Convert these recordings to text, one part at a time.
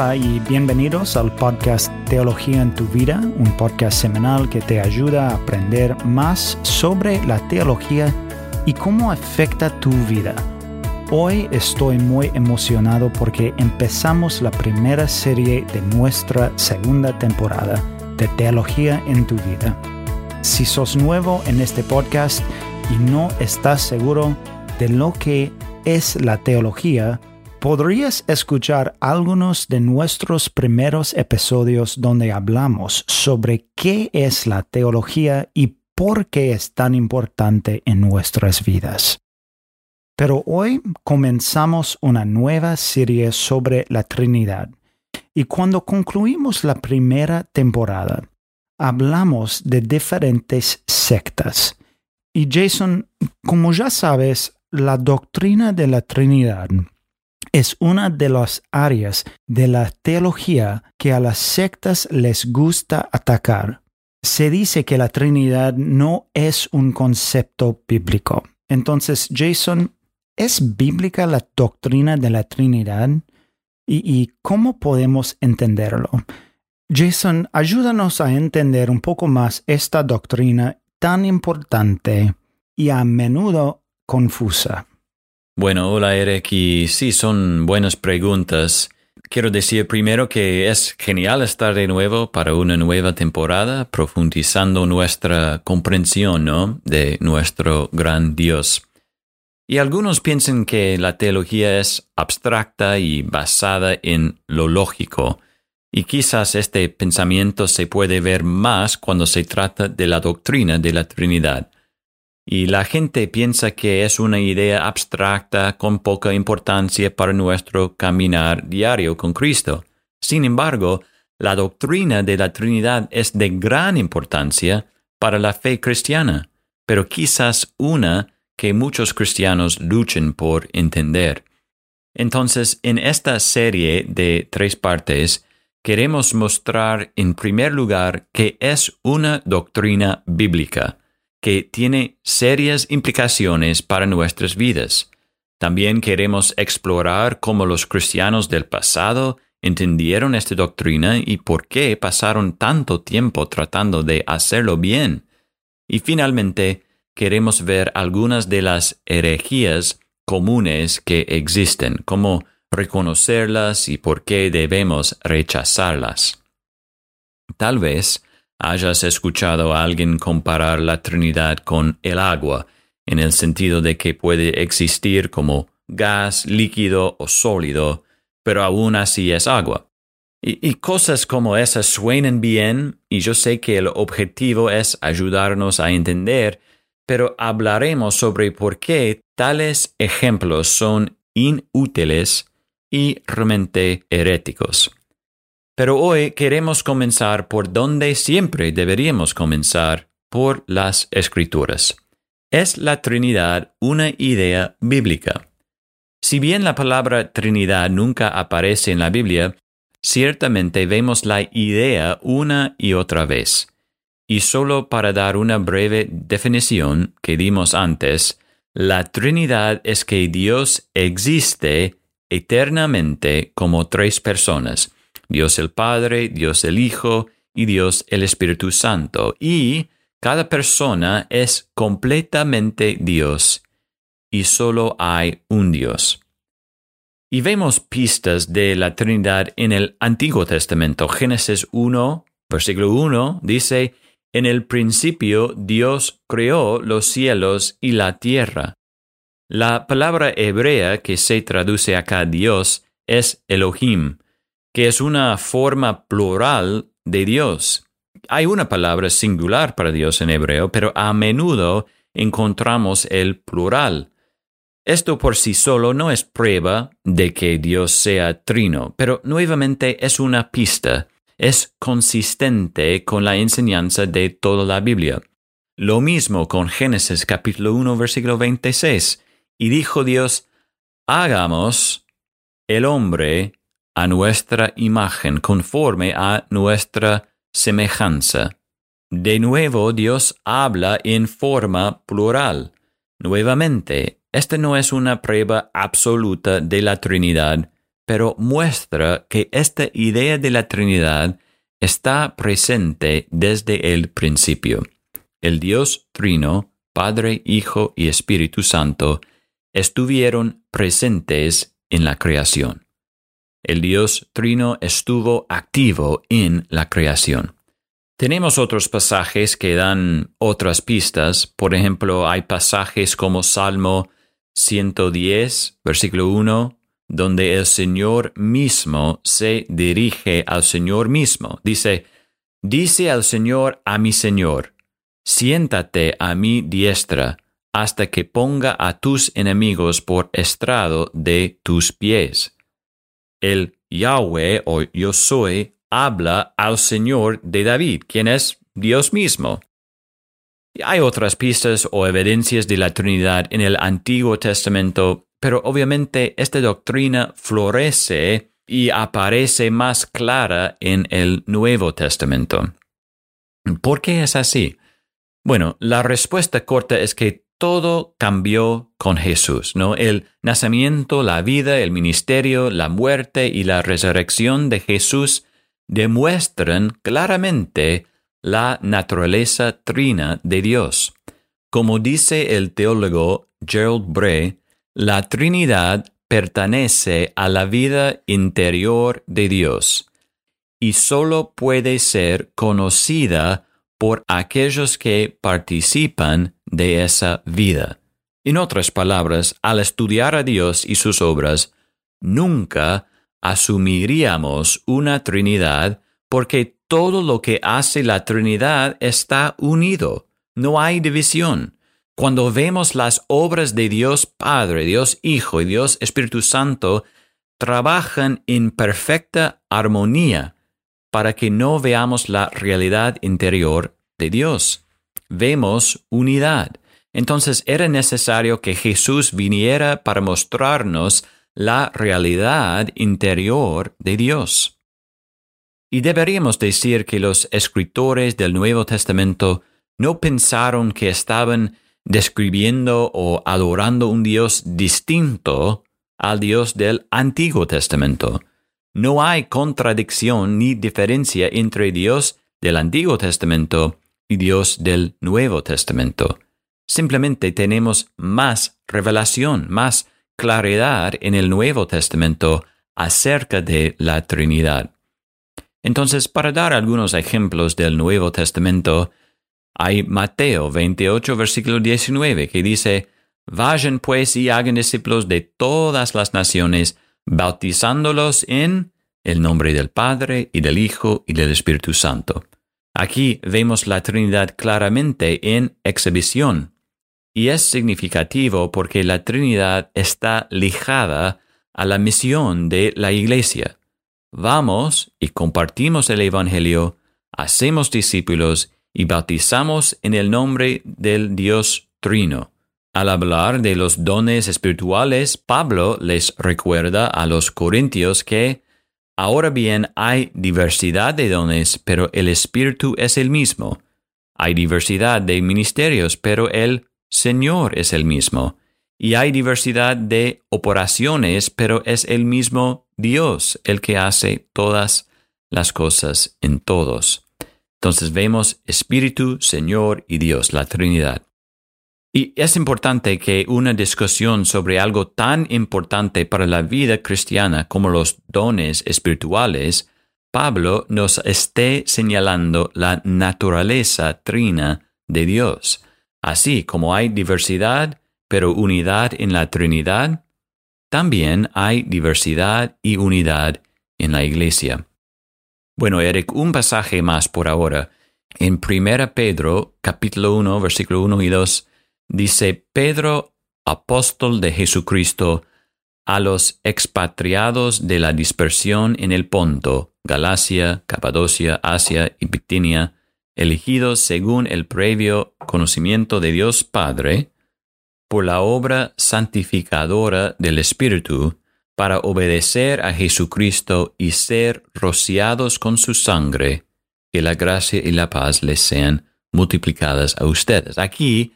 Hola y bienvenidos al podcast Teología en tu vida, un podcast semanal que te ayuda a aprender más sobre la teología y cómo afecta tu vida. Hoy estoy muy emocionado porque empezamos la primera serie de nuestra segunda temporada de Teología en tu vida. Si sos nuevo en este podcast y no estás seguro de lo que es la teología, podrías escuchar algunos de nuestros primeros episodios donde hablamos sobre qué es la teología y por qué es tan importante en nuestras vidas. Pero hoy comenzamos una nueva serie sobre la Trinidad y cuando concluimos la primera temporada, hablamos de diferentes sectas. Y Jason, como ya sabes, la doctrina de la Trinidad es una de las áreas de la teología que a las sectas les gusta atacar. Se dice que la Trinidad no es un concepto bíblico. Entonces, Jason, ¿es bíblica la doctrina de la Trinidad? ¿Y, y cómo podemos entenderlo? Jason, ayúdanos a entender un poco más esta doctrina tan importante y a menudo confusa. Bueno, hola Eric, y sí, son buenas preguntas. Quiero decir primero que es genial estar de nuevo para una nueva temporada, profundizando nuestra comprensión ¿no? de nuestro gran Dios. Y algunos piensan que la teología es abstracta y basada en lo lógico, y quizás este pensamiento se puede ver más cuando se trata de la doctrina de la Trinidad y la gente piensa que es una idea abstracta con poca importancia para nuestro caminar diario con Cristo. Sin embargo, la doctrina de la Trinidad es de gran importancia para la fe cristiana, pero quizás una que muchos cristianos luchen por entender. Entonces, en esta serie de tres partes, queremos mostrar en primer lugar que es una doctrina bíblica que tiene serias implicaciones para nuestras vidas. También queremos explorar cómo los cristianos del pasado entendieron esta doctrina y por qué pasaron tanto tiempo tratando de hacerlo bien. Y finalmente, queremos ver algunas de las herejías comunes que existen, cómo reconocerlas y por qué debemos rechazarlas. Tal vez hayas escuchado a alguien comparar la Trinidad con el agua, en el sentido de que puede existir como gas, líquido o sólido, pero aún así es agua. Y, cosas como esas suenan bien, y yo sé que el objetivo es ayudarnos a entender, pero hablaremos sobre por qué tales ejemplos son inútiles y realmente heréticos. Pero hoy queremos comenzar por donde siempre deberíamos comenzar, por las escrituras. ¿Es la Trinidad una idea bíblica? Si bien la palabra Trinidad nunca aparece en la Biblia, ciertamente vemos la idea una y otra vez. Y solo para dar una breve definición que dimos antes, la Trinidad es que Dios existe eternamente como tres personas, Dios el Padre, Dios el Hijo y Dios el Espíritu Santo. Y cada persona es completamente Dios y solo hay un Dios. Y vemos pistas de la Trinidad en el Antiguo Testamento. Génesis 1, versículo 1 dice, En el principio Dios creó los cielos y la tierra. La palabra hebrea que se traduce acá Dios es Elohim, que es una forma plural de Dios. Hay una palabra singular para Dios en hebreo, pero a menudo encontramos el plural. Esto por sí solo no es prueba de que Dios sea trino, pero nuevamente es una pista, es consistente con la enseñanza de toda la Biblia. Lo mismo con Génesis capítulo 1 versículo 26. Y dijo Dios, hagamos el hombre a nuestra imagen, conforme a nuestra semejanza. De nuevo Dios habla en forma plural. Nuevamente, esta no es una prueba absoluta de la Trinidad, pero muestra que esta idea de la Trinidad está presente desde el principio. El Dios Trino, Padre, Hijo y Espíritu Santo, estuvieron presentes en la creación. El Dios Trino estuvo activo en la creación. Tenemos otros pasajes que dan otras pistas. Por ejemplo, hay pasajes como Salmo 110, versículo 1, donde el Señor mismo se dirige al Señor mismo. Dice, dice al Señor a mi Señor, siéntate a mi diestra hasta que ponga a tus enemigos por estrado de tus pies. El Yahweh o yo soy habla al Señor de David, quien es Dios mismo. Hay otras pistas o evidencias de la Trinidad en el Antiguo Testamento, pero obviamente esta doctrina florece y aparece más clara en el Nuevo Testamento. ¿Por qué es así? Bueno, la respuesta corta es que todo cambió con Jesús, ¿no? El nacimiento, la vida, el ministerio, la muerte y la resurrección de Jesús demuestran claramente la naturaleza trina de Dios. Como dice el teólogo Gerald Bray, la Trinidad pertenece a la vida interior de Dios y solo puede ser conocida por aquellos que participan de esa vida. En otras palabras, al estudiar a Dios y sus obras, nunca asumiríamos una Trinidad porque todo lo que hace la Trinidad está unido. No hay división. Cuando vemos las obras de Dios Padre, Dios Hijo y Dios Espíritu Santo, trabajan en perfecta armonía para que no veamos la realidad interior de Dios. Vemos unidad. Entonces era necesario que Jesús viniera para mostrarnos la realidad interior de Dios. Y deberíamos decir que los escritores del Nuevo Testamento no pensaron que estaban describiendo o adorando un Dios distinto al Dios del Antiguo Testamento. No hay contradicción ni diferencia entre Dios del Antiguo Testamento y Dios del Nuevo Testamento. Simplemente tenemos más revelación, más claridad en el Nuevo Testamento acerca de la Trinidad. Entonces, para dar algunos ejemplos del Nuevo Testamento, hay Mateo 28, versículo 19, que dice, Vayan pues y hagan discípulos de todas las naciones, bautizándolos en el nombre del Padre y del Hijo y del Espíritu Santo. Aquí vemos la Trinidad claramente en exhibición, y es significativo porque la Trinidad está lijada a la misión de la Iglesia. Vamos y compartimos el Evangelio, hacemos discípulos y bautizamos en el nombre del Dios Trino. Al hablar de los dones espirituales, Pablo les recuerda a los corintios que Ahora bien, hay diversidad de dones, pero el Espíritu es el mismo. Hay diversidad de ministerios, pero el Señor es el mismo. Y hay diversidad de operaciones, pero es el mismo Dios el que hace todas las cosas en todos. Entonces vemos Espíritu, Señor y Dios, la Trinidad. Y es importante que una discusión sobre algo tan importante para la vida cristiana como los dones espirituales, Pablo nos esté señalando la naturaleza trina de Dios. Así como hay diversidad, pero unidad en la Trinidad, también hay diversidad y unidad en la Iglesia. Bueno, Eric, un pasaje más por ahora. En 1 Pedro, capítulo 1, versículo 1 y 2, Dice Pedro, apóstol de Jesucristo, a los expatriados de la dispersión en el Ponto, Galacia, Capadocia, Asia y Bitinia, elegidos según el previo conocimiento de Dios Padre, por la obra santificadora del Espíritu, para obedecer a Jesucristo y ser rociados con su sangre, que la gracia y la paz les sean multiplicadas a ustedes. Aquí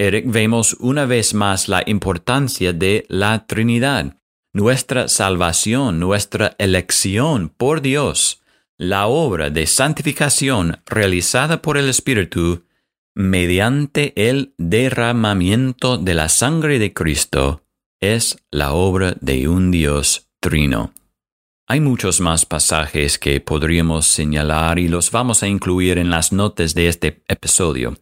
Eric, vemos una vez más la importancia de la Trinidad. nuestra salvación, nuestra elección por Dios, la obra de santificación realizada por el Espíritu mediante el derramamiento de la sangre de Cristo, es la obra de un Dios trino. Hay muchos más pasajes que podríamos señalar y los vamos a incluir en las notas de este episodio.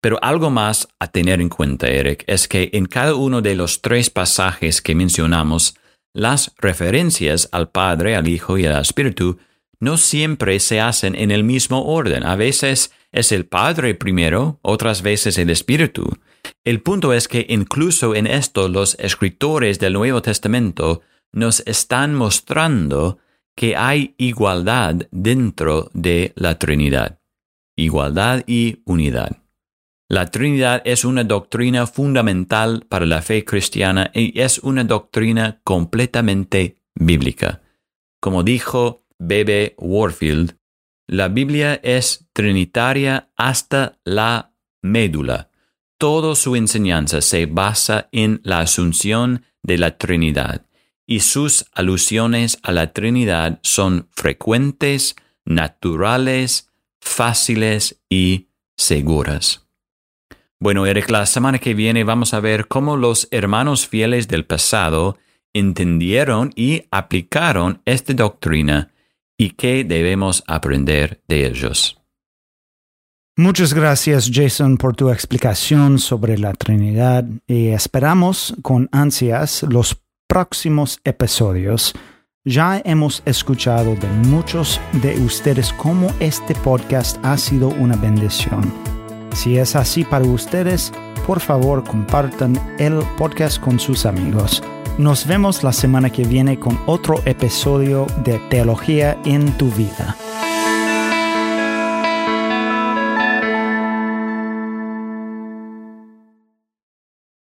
Pero algo más a tener en cuenta, Eric, es que en cada uno de los tres pasajes que mencionamos, las referencias al Padre, al Hijo y al Espíritu no siempre se hacen en el mismo orden. A veces es el Padre primero, otras veces el Espíritu. El punto es que incluso en esto los escritores del Nuevo Testamento nos están mostrando que hay igualdad dentro de la Trinidad. Igualdad y unidad. La Trinidad es una doctrina fundamental para la fe cristiana y es una doctrina completamente bíblica. Como dijo B.B. Warfield, la Biblia es trinitaria hasta la médula. Toda su enseñanza se basa en la asunción de la Trinidad y sus alusiones a la Trinidad son frecuentes, naturales, fáciles y seguras. Bueno, Eric, la semana que viene vamos a ver cómo los hermanos fieles del pasado entendieron y aplicaron esta doctrina y qué debemos aprender de ellos. Muchas gracias Jason por tu explicación sobre la Trinidad y esperamos con ansias los próximos episodios. Ya hemos escuchado de muchos de ustedes cómo este podcast ha sido una bendición. Si es así para ustedes, por favor compartan el podcast con sus amigos. Nos vemos la semana que viene con otro episodio de Teología en tu vida.